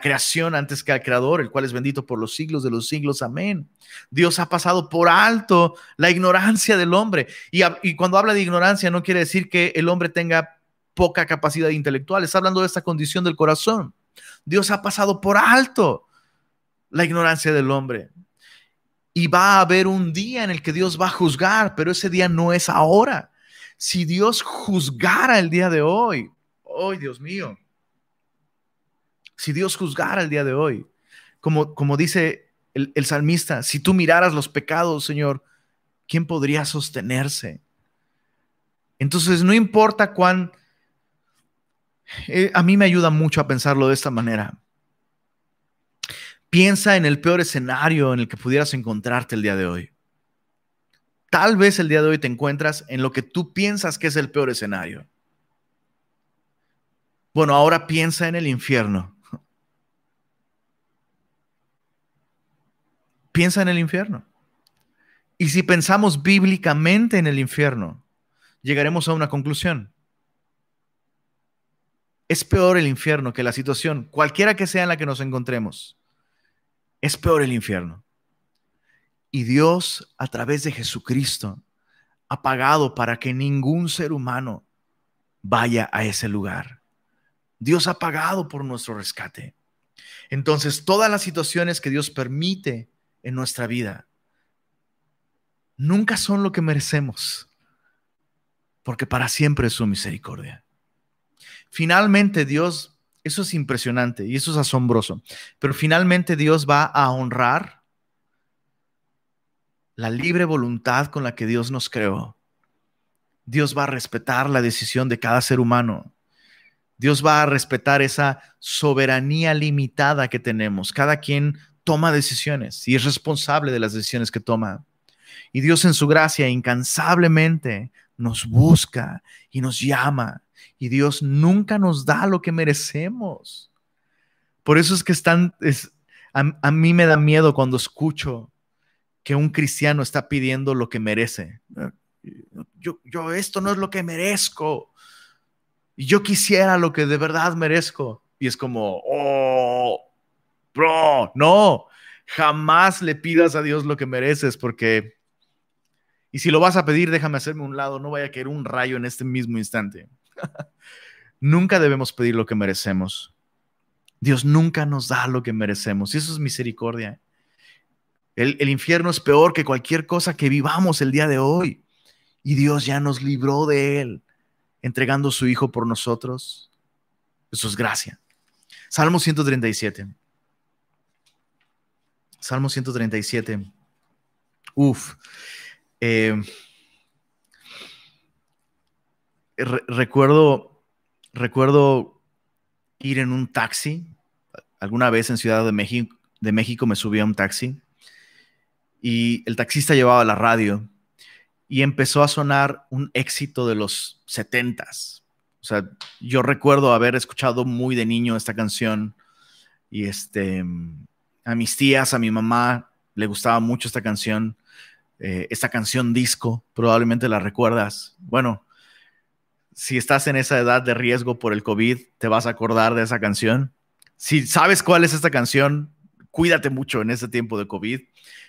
creación antes que al creador, el cual es bendito por los siglos de los siglos. Amén. Dios ha pasado por alto la ignorancia del hombre. Y, cuando habla de ignorancia no quiere decir que el hombre tenga poca capacidad intelectual, está hablando de esta condición del corazón. Dios ha pasado por alto la ignorancia del hombre. Y va a haber un día en el que Dios va a juzgar, pero ese día no es ahora. Si Dios juzgara el día de hoy, hoy, Dios mío, si Dios juzgara el día de hoy, como, como dice el, salmista, si tú miraras los pecados, Señor, ¿quién podría sostenerse? Entonces, no importa cuán eh, a mí me ayuda mucho a pensarlo de esta manera. Piensa en el peor escenario en el que pudieras encontrarte el día de hoy. Tal vez el día de hoy te encuentras en lo que tú piensas que es el peor escenario. Bueno, ahora piensa en el infierno. Piensa en el infierno. Y si pensamos bíblicamente en el infierno, llegaremos a una conclusión. Es peor el infierno que la situación, cualquiera que sea en la que nos encontremos. Es peor el infierno. Y Dios, a través de Jesucristo, ha pagado para que ningún ser humano vaya a ese lugar. Dios ha pagado por nuestro rescate. Entonces, todas las situaciones que Dios permite en nuestra vida nunca son lo que merecemos, porque para siempre es su misericordia. Finalmente Dios, eso es impresionante y eso es asombroso, pero finalmente Dios va a honrar la libre voluntad con la que Dios nos creó. Dios va a respetar la decisión de cada ser humano. Dios va a respetar esa soberanía limitada que tenemos. Cada quien toma decisiones y es responsable de las decisiones que toma. Y Dios en su gracia incansablemente nos busca y nos llama. Y Dios nunca nos da lo que merecemos. Por eso es que están, es, a, mí me da miedo cuando escucho que un cristiano está pidiendo lo que merece. Yo, yo esto no es lo que merezco. Y yo quisiera lo que de verdad merezco. Y es como, oh, bro, no, jamás le pidas a Dios lo que mereces porque y si lo vas a pedir, déjame hacerme un lado, no vaya a caer un rayo en este mismo instante. nunca debemos pedir lo que merecemos. Dios nunca nos da lo que merecemos. Y eso es misericordia. El, el, infierno es peor que cualquier cosa que vivamos el día de hoy. Y Dios ya nos libró de él, entregando su Hijo por nosotros. Eso es gracia. Salmo 137. Salmo 137. Uf. Eh, recuerdo, recuerdo ir en un taxi. Alguna vez en Ciudad de México, de México me subí a un taxi y el taxista llevaba la radio y empezó a sonar un éxito de los setentas. O sea, yo recuerdo haber escuchado muy de niño esta canción y este, a mis tías, a mi mamá le gustaba mucho esta canción eh, esta canción disco, probablemente la recuerdas. Bueno, si estás en esa edad de riesgo por el COVID, te vas a acordar de esa canción. Si sabes cuál es esta canción, cuídate mucho en ese tiempo de COVID.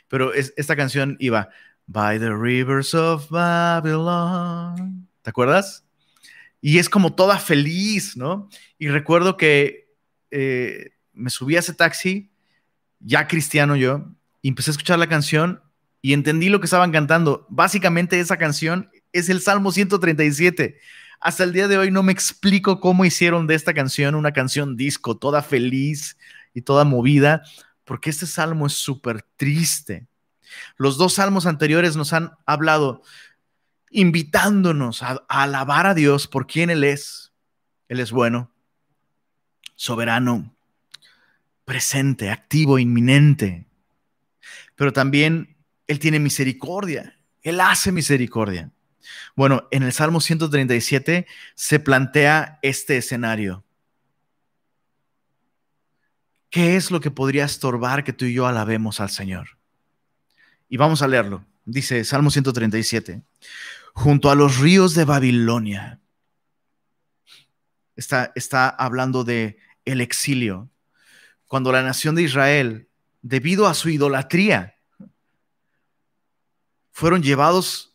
Pero esta canción iba, By the Rivers of Babylon. ¿Te acuerdas? Y es como toda feliz, ¿no? Y recuerdo que eh, me subí a ese taxi, ya cristiano yo, empecé a escuchar la canción y entendí lo que estaban cantando. Básicamente esa canción es el Salmo 137. Hasta el día de hoy no me explico cómo hicieron de esta canción una canción disco, toda feliz y toda movida, porque este salmo es súper triste. Los dos salmos anteriores nos han hablado invitándonos a, a, alabar a Dios por quien Él es. Él es bueno, soberano, presente, activo, inminente. Pero también él tiene misericordia. Él hace misericordia. Bueno, en el Salmo 137 se plantea este escenario. ¿Qué es lo que podría estorbar que tú y yo alabemos al Señor? Y vamos a leerlo. Dice Salmo 137, junto a los ríos de Babilonia. Está, está hablando de el exilio. Cuando la nación de Israel, debido a su idolatría, fueron llevados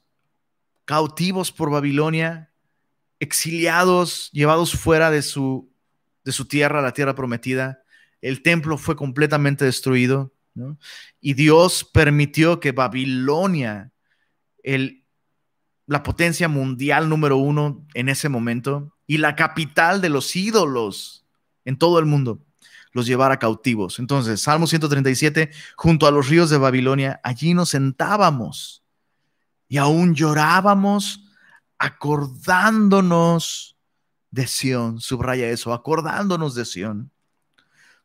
cautivos por Babilonia, exiliados, llevados fuera de su, de su tierra, la tierra prometida. El templo fue completamente destruido. Y Dios permitió que Babilonia, el, la potencia mundial número uno en ese momento, y la capital de los ídolos en todo el mundo, los llevara cautivos. Entonces, Salmo 137, junto a los ríos de Babilonia, allí nos sentábamos y aún llorábamos acordándonos de Sión, subraya eso, acordándonos de Sión.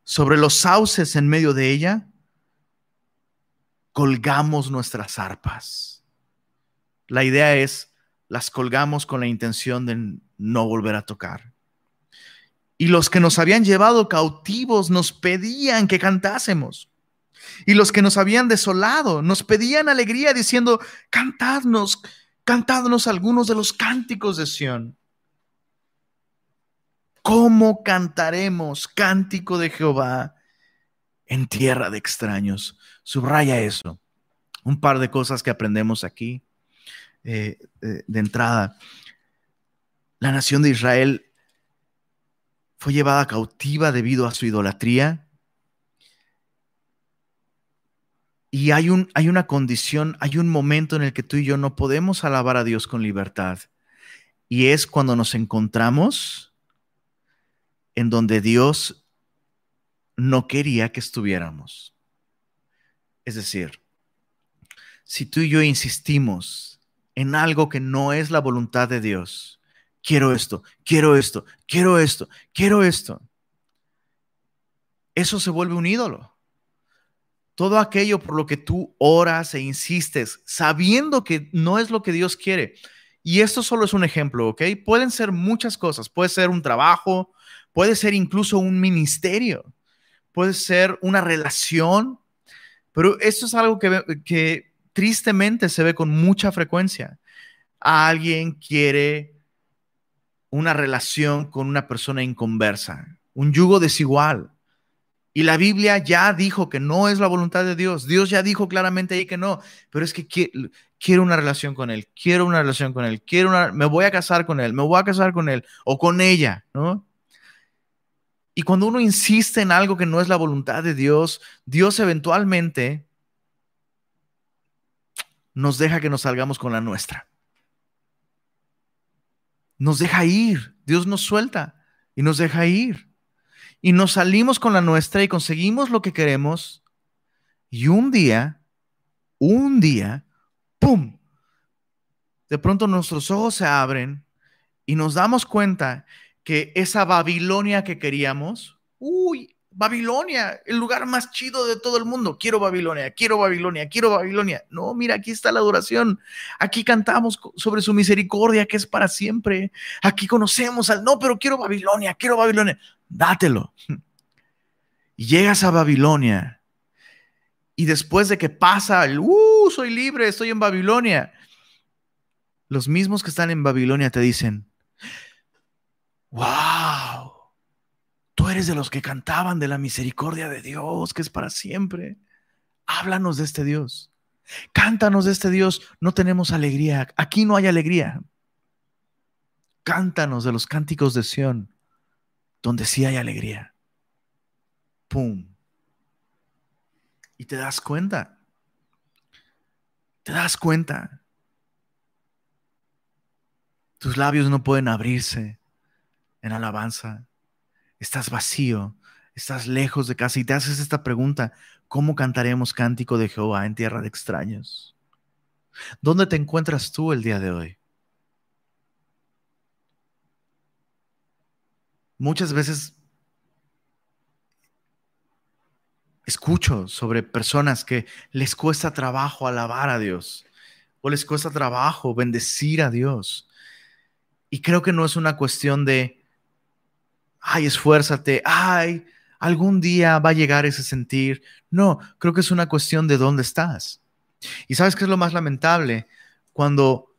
Sobre los sauces en medio de ella, colgamos nuestras arpas. La idea es, las colgamos con la intención de no volver a tocar. Y los que nos habían llevado cautivos nos pedían que cantásemos. Y los que nos habían desolado nos pedían alegría diciendo, cantadnos, cantadnos algunos de los cánticos de Sión. ¿Cómo cantaremos cántico de Jehová en tierra de extraños? Subraya eso. Un par de cosas que aprendemos aquí eh, eh, de entrada. La nación de Israel fue llevada cautiva debido a su idolatría. Y hay, un, hay una condición, hay un momento en el que tú y yo no podemos alabar a Dios con libertad. Y es cuando nos encontramos en donde Dios no quería que estuviéramos. Es decir, si tú y yo insistimos en algo que no es la voluntad de Dios, quiero esto, quiero esto, quiero esto, quiero esto, eso se vuelve un ídolo. Todo aquello por lo que tú oras e insistes, sabiendo que no es lo que Dios quiere. Y esto solo es un ejemplo, ¿ok? Pueden ser muchas cosas. Puede ser un trabajo, puede ser incluso un ministerio, puede ser una relación, pero esto es algo que, que tristemente se ve con mucha frecuencia. Alguien quiere una relación con una persona inconversa, un yugo desigual. Y la Biblia ya dijo que no es la voluntad de Dios. Dios ya dijo claramente ahí que no. Pero es que quiero una relación con Él, quiero una relación con Él, quiero una, me voy a casar con Él, me voy a casar con Él o con ella, ¿no? Y cuando uno insiste en algo que no es la voluntad de Dios, Dios eventualmente nos deja que nos salgamos con la nuestra. Nos deja ir. Dios nos suelta y nos deja ir y nos salimos con la nuestra y conseguimos lo que queremos. Y un día, un día, ¡pum! De pronto nuestros ojos se abren y nos damos cuenta que esa Babilonia que queríamos, uy, Babilonia, el lugar más chido de todo el mundo. Quiero Babilonia, quiero Babilonia, quiero Babilonia. No, mira, aquí está la adoración. Aquí cantamos sobre su misericordia que es para siempre. Aquí conocemos al, no, pero quiero Babilonia, quiero Babilonia. Dátelo. Y llegas a Babilonia. Y después de que pasa el, uh, soy libre, estoy en Babilonia. Los mismos que están en Babilonia te dicen, wow Tú eres de los que cantaban de la misericordia de Dios, que es para siempre. Háblanos de este Dios. Cántanos de este Dios. No tenemos alegría. Aquí no hay alegría. Cántanos de los cánticos de Sión, donde sí hay alegría. ¡Pum! Y te das cuenta. Te das cuenta. Tus labios no pueden abrirse en alabanza estás vacío, estás lejos de casa y te haces esta pregunta, ¿cómo cantaremos cántico de Jehová en tierra de extraños? ¿Dónde te encuentras tú el día de hoy? Muchas veces escucho sobre personas que les cuesta trabajo alabar a Dios o les cuesta trabajo bendecir a Dios. Y creo que no es una cuestión de ay, esfuérzate, ay, algún día va a llegar ese sentir. No, creo que es una cuestión de dónde estás. Y sabes qué es lo más lamentable? Cuando,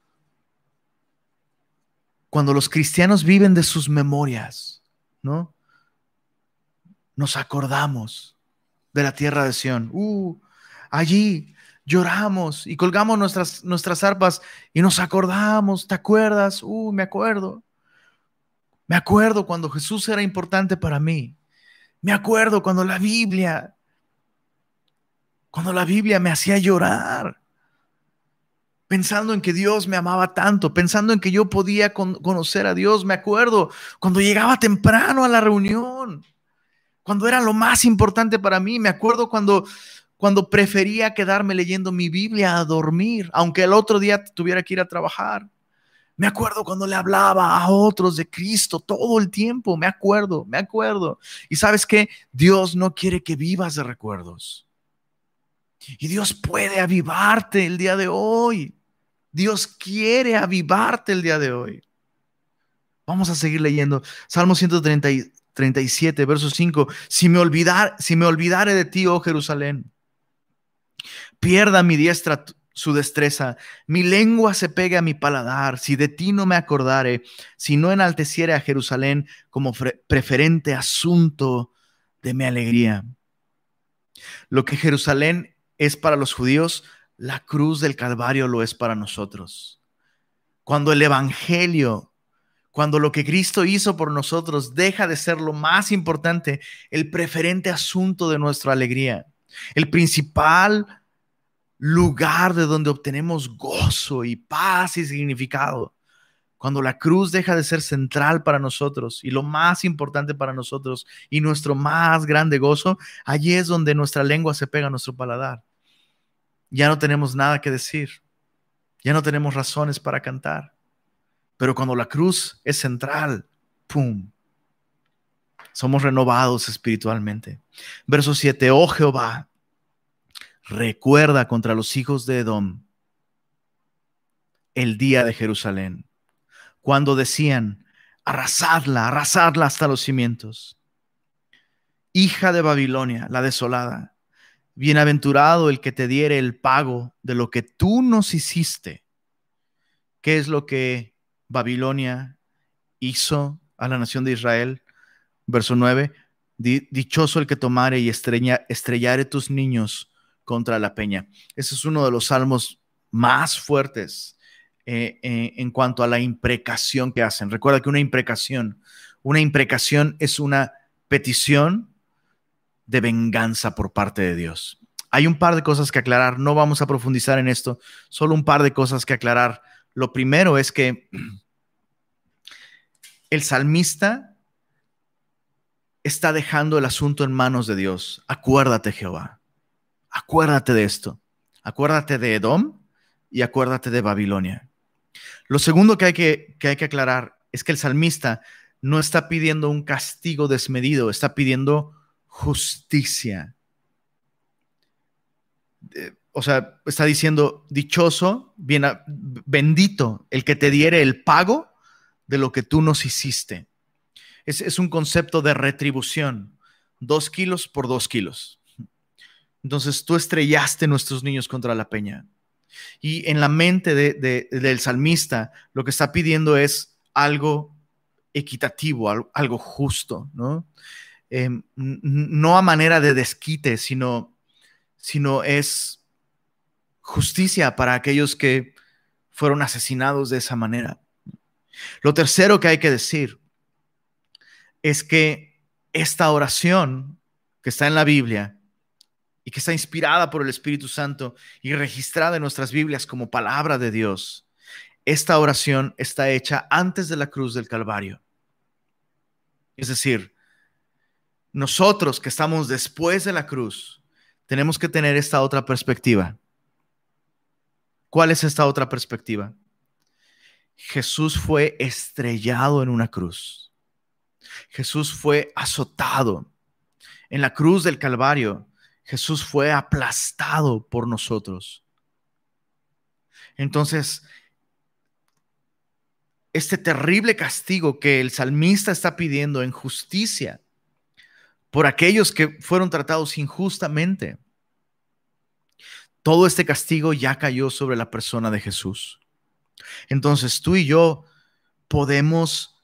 cuando los cristianos viven de sus memorias, ¿no? Nos acordamos de la tierra de Sión. Uh, allí lloramos y colgamos nuestras, nuestras arpas y nos acordamos. ¿Te acuerdas? Uh, me acuerdo. Me acuerdo cuando Jesús era importante para mí. Me acuerdo cuando la Biblia, cuando la Biblia me hacía llorar, pensando en que Dios me amaba tanto, pensando en que yo podía conocer a Dios. Me acuerdo cuando llegaba temprano a la reunión, cuando era lo más importante para mí. Me acuerdo cuando cuando prefería quedarme leyendo mi Biblia a dormir, aunque el otro día tuviera que ir a trabajar. Me acuerdo cuando le hablaba a otros de Cristo todo el tiempo. Me acuerdo, me acuerdo. Y sabes que Dios no quiere que vivas de recuerdos. Y Dios puede avivarte el día de hoy. Dios quiere avivarte el día de hoy. Vamos a seguir leyendo. Salmo 137, verso 5. Si me, olvidar, si me olvidare de ti, oh Jerusalén, pierda mi diestra su destreza. Mi lengua se pegue a mi paladar, si de ti no me acordare, si no enalteciere a Jerusalén como preferente asunto de mi alegría. Lo que Jerusalén es para los judíos, la cruz del Calvario lo es para nosotros. Cuando el Evangelio, cuando lo que Cristo hizo por nosotros deja de ser lo más importante, el preferente asunto de nuestra alegría, el principal lugar de donde obtenemos gozo y paz y significado. Cuando la cruz deja de ser central para nosotros y lo más importante para nosotros y nuestro más grande gozo, allí es donde nuestra lengua se pega a nuestro paladar. Ya no tenemos nada que decir, ya no tenemos razones para cantar. Pero cuando la cruz es central, ¡pum! Somos renovados espiritualmente. Verso 7, oh Jehová, recuerda contra los hijos de Edom el día de Jerusalén, cuando decían, arrasadla, arrasadla hasta los cimientos. Hija de Babilonia, la desolada, bienaventurado el que te diere el pago de lo que tú nos hiciste. ¿Qué es lo que Babilonia hizo a la nación de Israel? Verso 9, dichoso el que tomare y estrella, estrellare tus niños contra la peña. Ese es uno de los salmos más fuertes eh, eh, en cuanto a la imprecación que hacen. Recuerda que una imprecación, una imprecación es una petición de venganza por parte de Dios. Hay un par de cosas que aclarar, no vamos a profundizar en esto, solo un par de cosas que aclarar. Lo primero es que el salmista está dejando el asunto en manos de Dios. Acuérdate, Jehová. Acuérdate de esto. Acuérdate de Edom y acuérdate de Babilonia. Lo segundo que hay que, hay que aclarar es que el salmista no está pidiendo un castigo desmedido, está pidiendo justicia. Eh, o sea, está diciendo, dichoso, bien, bendito el que te diere el pago de lo que tú nos hiciste. Es, es un concepto de retribución, dos kilos por dos kilos. Entonces tú estrellaste nuestros niños contra la peña. Y en la mente del salmista lo que está pidiendo es algo equitativo, algo, justo, ¿no? Em, no a manera de desquite, sino, sino es justicia para aquellos que fueron asesinados de esa manera. Lo tercero que hay que decir es que esta oración que está en la Biblia y que está inspirada por el Espíritu Santo y registrada en nuestras Biblias como palabra de Dios, esta oración está hecha antes de la cruz del Calvario. Es decir, nosotros que estamos después de la cruz, tenemos que tener esta otra perspectiva. ¿Cuál es esta otra perspectiva? Jesús fue estrellado en una cruz. Jesús fue azotado. En la cruz del Calvario, Jesús fue aplastado por nosotros. Entonces, este terrible castigo que el salmista está pidiendo en justicia por aquellos que fueron tratados injustamente, todo este castigo ya cayó sobre la persona de Jesús. Entonces tú y yo podemos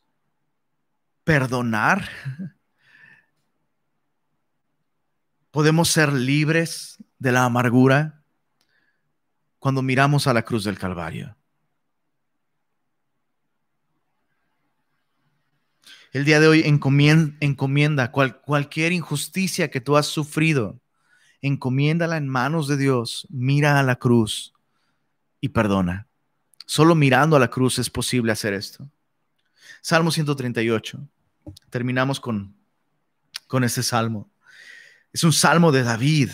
perdonar Podemos ser libres de la amargura cuando miramos a la cruz del Calvario. El día de hoy encomienda, cualquier injusticia que tú has sufrido, encomiéndala en manos de Dios, mira a la cruz y perdona. Solo mirando a la cruz es posible hacer esto. Salmo 138. Terminamos con, con este salmo. Es un salmo de David,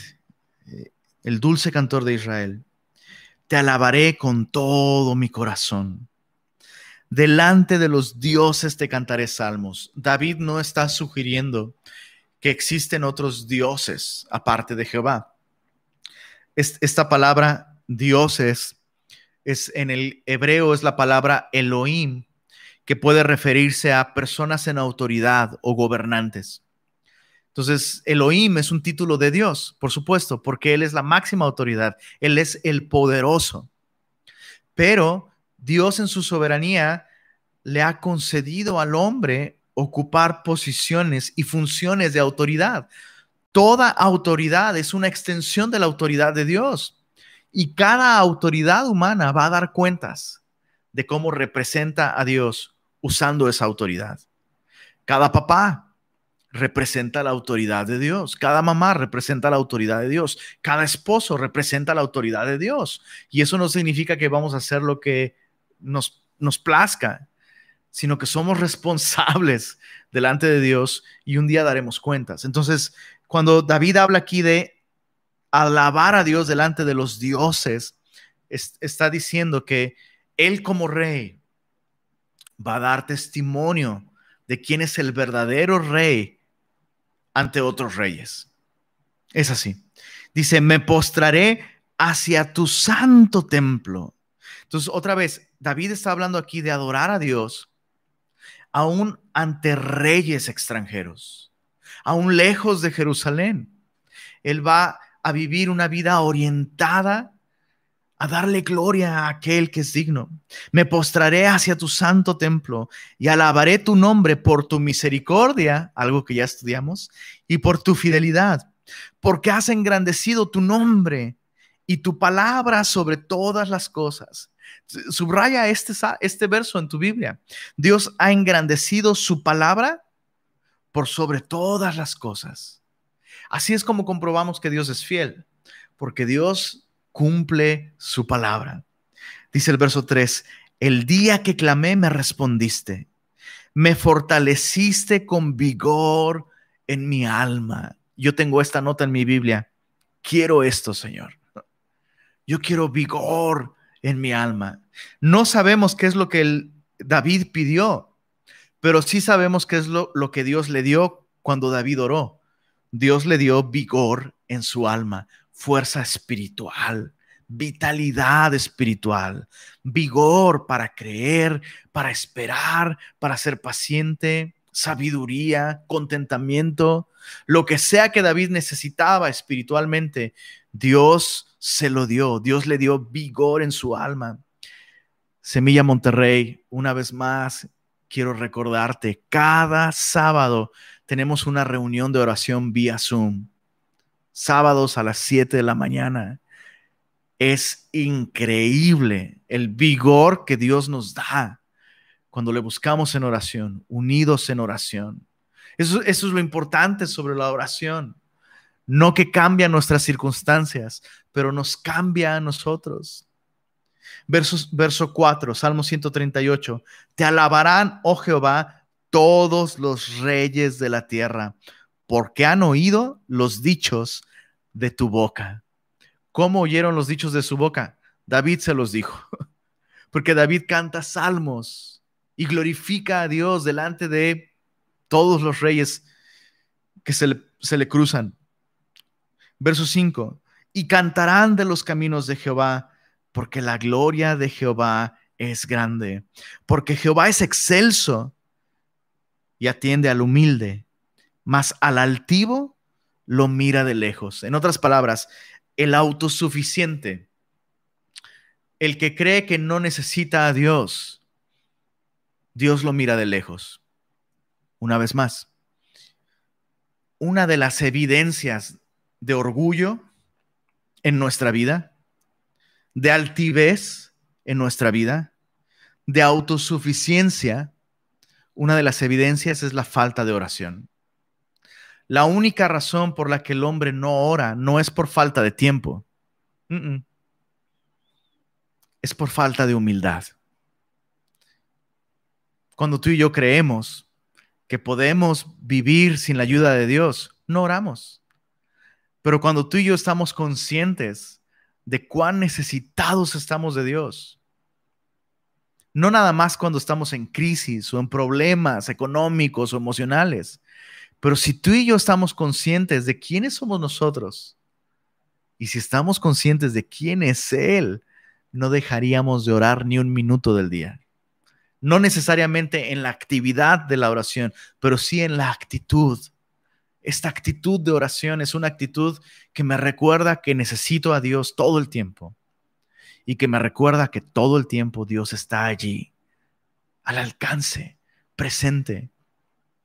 eh, el dulce cantor de Israel. Te alabaré con todo mi corazón. Delante de los dioses te cantaré salmos. David no está sugiriendo que existen otros dioses aparte de Jehová. Esta palabra dioses es en el hebreo es la palabra Elohim, que puede referirse a personas en autoridad o gobernantes. Entonces, Elohim es un título de Dios, por supuesto, porque Él es la máxima autoridad, Él es el poderoso. Pero Dios en su soberanía le ha concedido al hombre ocupar posiciones y funciones de autoridad. Toda autoridad es una extensión de la autoridad de Dios. Y cada autoridad humana va a dar cuentas de cómo representa a Dios usando esa autoridad. Cada papá representa la autoridad de Dios. Cada mamá representa la autoridad de Dios. Cada esposo representa la autoridad de Dios. Y eso no significa que vamos a hacer lo que nos, nos plazca, sino que somos responsables delante de Dios y un día daremos cuentas. Entonces, cuando David habla aquí de alabar a Dios delante de los dioses, está diciendo que él como rey va a dar testimonio de quién es el verdadero rey ante otros reyes. Es así. Dice, me postraré hacia tu santo templo. Entonces, otra vez, David está hablando aquí de adorar a Dios aún ante reyes extranjeros, aún lejos de Jerusalén. Él va a vivir una vida orientada a darle gloria a aquel que es digno. Me postraré hacia tu santo templo y alabaré tu nombre por tu misericordia, algo que ya estudiamos, y por tu fidelidad, porque has engrandecido tu nombre y tu palabra sobre todas las cosas. Subraya este, este verso en tu Biblia. Dios ha engrandecido su palabra por sobre todas las cosas. Así es como comprobamos que Dios es fiel, porque Dios cumple su palabra. Dice el verso 3, el día que clamé me respondiste, me fortaleciste con vigor en mi alma. Yo tengo esta nota en mi Biblia, quiero esto, Señor. Yo quiero vigor en mi alma. No sabemos qué es lo que el David pidió, pero sí sabemos qué es lo, lo que Dios le dio cuando David oró. Dios le dio vigor en su alma, fuerza espiritual, vitalidad espiritual, vigor para creer, para esperar, para ser paciente, sabiduría, contentamiento, lo que sea que David necesitaba espiritualmente, Dios se lo dio, Dios le dio vigor en su alma. Semilla Monterrey, una vez más, quiero recordarte, cada sábado tenemos una reunión de oración vía Zoom sábados a las 7 de la mañana. Es increíble el vigor que Dios nos da cuando le buscamos en oración, unidos en oración. Eso, es lo importante sobre la oración. No que cambia nuestras circunstancias, pero nos cambia a nosotros. verso 4, Salmo 138. Te alabarán, oh Jehová, todos los reyes de la tierra, porque han oído los dichos de tu boca. ¿Cómo oyeron los dichos de su boca? David se los dijo, porque David canta salmos y glorifica a Dios delante de todos los reyes que se le, cruzan. Verso 5, y cantarán de los caminos de Jehová, porque la gloria de Jehová es grande, porque Jehová es excelso y atiende al humilde mas al altivo lo mira de lejos. En otras palabras, el autosuficiente, el que cree que no necesita a Dios, Dios lo mira de lejos. Una vez más, una de las evidencias de orgullo en nuestra vida, de altivez en nuestra vida, de autosuficiencia, una de las evidencias es la falta de oración. La única razón por la que el hombre no ora no es por falta de tiempo. Es por falta de humildad. Cuando tú y yo creemos que podemos vivir sin la ayuda de Dios, no oramos. Pero cuando tú y yo estamos conscientes de cuán necesitados estamos de Dios, no nada más cuando estamos en crisis o en problemas económicos o emocionales, pero si tú y yo estamos conscientes de quiénes somos nosotros, y si estamos conscientes de quién es Él, no dejaríamos de orar ni un minuto del día. No necesariamente en la actividad de la oración, pero sí en la actitud. Esta actitud de oración es una actitud que me recuerda que necesito a Dios todo el tiempo y que me recuerda que todo el tiempo Dios está allí, al alcance, presente.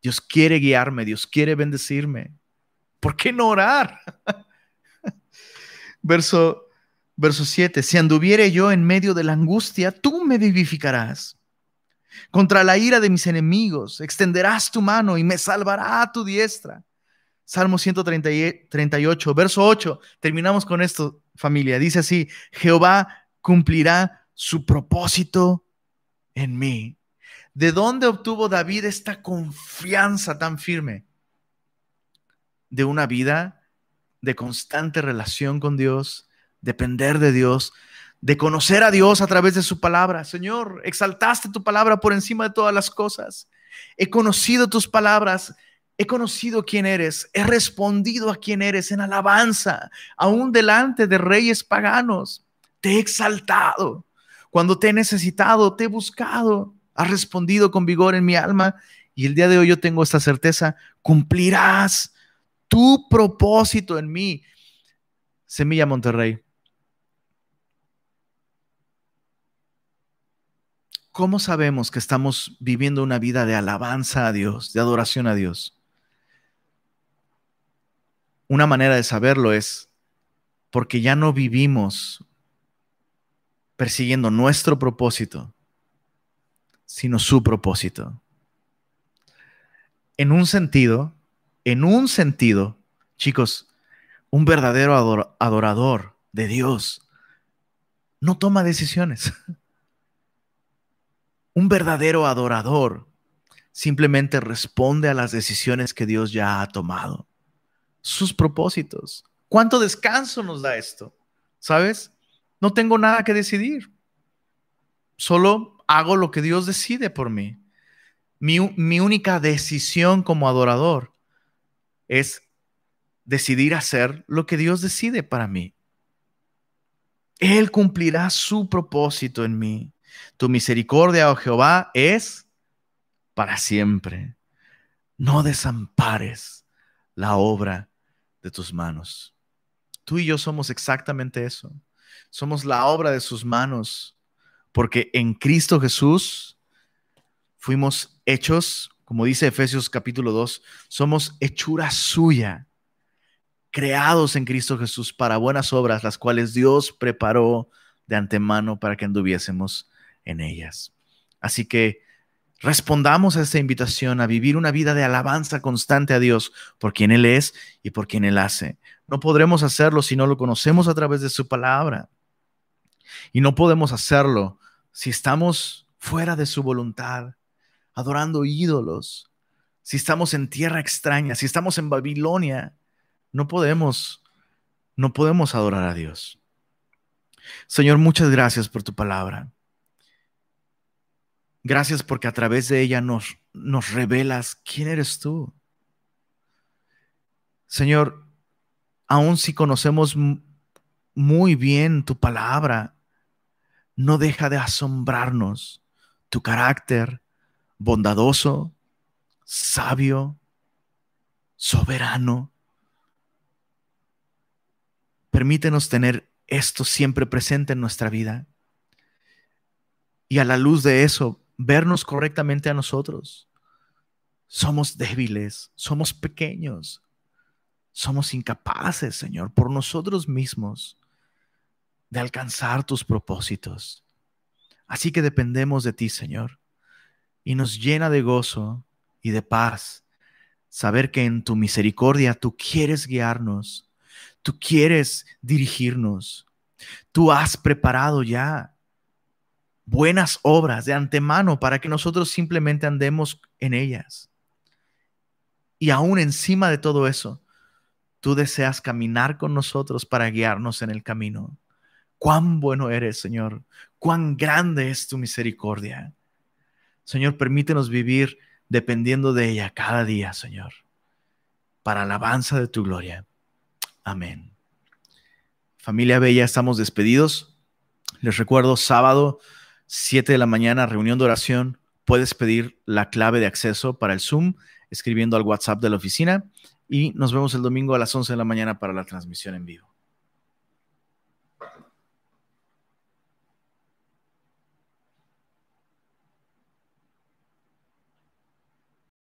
Dios quiere guiarme, Dios quiere bendecirme. ¿Por qué no orar? verso, verso 7, si anduviere yo en medio de la angustia, tú me vivificarás. Contra la ira de mis enemigos extenderás tu mano y me salvará tu diestra. Salmo 138, verso 8. Terminamos con esto, familia. Dice así, Jehová cumplirá su propósito en mí. ¿De dónde obtuvo David esta confianza tan firme? De una vida de constante relación con Dios, depender de Dios, de conocer a Dios a través de su palabra. Señor, exaltaste tu palabra por encima de todas las cosas. He conocido tus palabras, he conocido quién eres, he respondido a quién eres en alabanza, aún delante de reyes paganos. Te he exaltado. Cuando te he necesitado, te he buscado. Has respondido con vigor en mi alma y el día de hoy yo tengo esta certeza, cumplirás tu propósito en mí. Semilla Monterrey. ¿Cómo sabemos que estamos viviendo una vida de alabanza a Dios, de adoración a Dios? Una manera de saberlo es porque ya no vivimos persiguiendo nuestro propósito, sino su propósito. En un sentido, en un sentido, chicos, un verdadero adorador de Dios no toma decisiones. Un verdadero adorador simplemente responde a las decisiones que Dios ya ha tomado, sus propósitos. ¿Cuánto descanso nos da esto? ¿Sabes? No tengo nada que decidir. Solo hago lo que Dios decide por mí. Mi, mi única decisión como adorador es decidir hacer lo que Dios decide para mí. Él cumplirá su propósito en mí. Tu misericordia, oh Jehová, es para siempre. No desampares la obra de tus manos. Tú y yo somos exactamente eso. Somos la obra de sus manos, porque en Cristo Jesús fuimos hechos, como dice Efesios capítulo 2, somos hechura suya, creados en Cristo Jesús para buenas obras, las cuales Dios preparó de antemano para que anduviésemos en ellas. Así que respondamos a esta invitación a vivir una vida de alabanza constante a Dios por quien Él es y por quien Él hace. No podremos hacerlo si no lo conocemos a través de su palabra. Y no podemos hacerlo si estamos fuera de su voluntad, adorando ídolos, si estamos en tierra extraña, si estamos en Babilonia, no podemos, no podemos adorar a Dios. Señor, muchas gracias por tu palabra. Gracias porque a través de ella nos, nos revelas quién eres tú. Señor, aun si conocemos muy bien tu palabra, no deja de asombrarnos tu carácter bondadoso, sabio, soberano. Permítenos tener esto siempre presente en nuestra vida. Y a la luz de eso, vernos correctamente a nosotros. Somos débiles, somos pequeños, somos incapaces, Señor, por nosotros mismos de alcanzar tus propósitos. Así que dependemos de ti, Señor, y nos llena de gozo y de paz saber que en tu misericordia tú quieres guiarnos, tú quieres dirigirnos, tú has preparado ya buenas obras de antemano para que nosotros simplemente andemos en ellas. Y aún encima de todo eso, tú deseas caminar con nosotros para guiarnos en el camino. Cuán bueno eres, Señor. Cuán grande es tu misericordia. Señor, permítenos vivir dependiendo de ella cada día, Señor, para alabanza de tu gloria. Amén. Familia Bella, estamos despedidos. Les recuerdo, sábado 7 de la mañana, reunión de oración. Puedes pedir la clave de acceso para el Zoom escribiendo al WhatsApp de la oficina y nos vemos el domingo a las 11 de la mañana para la transmisión en vivo.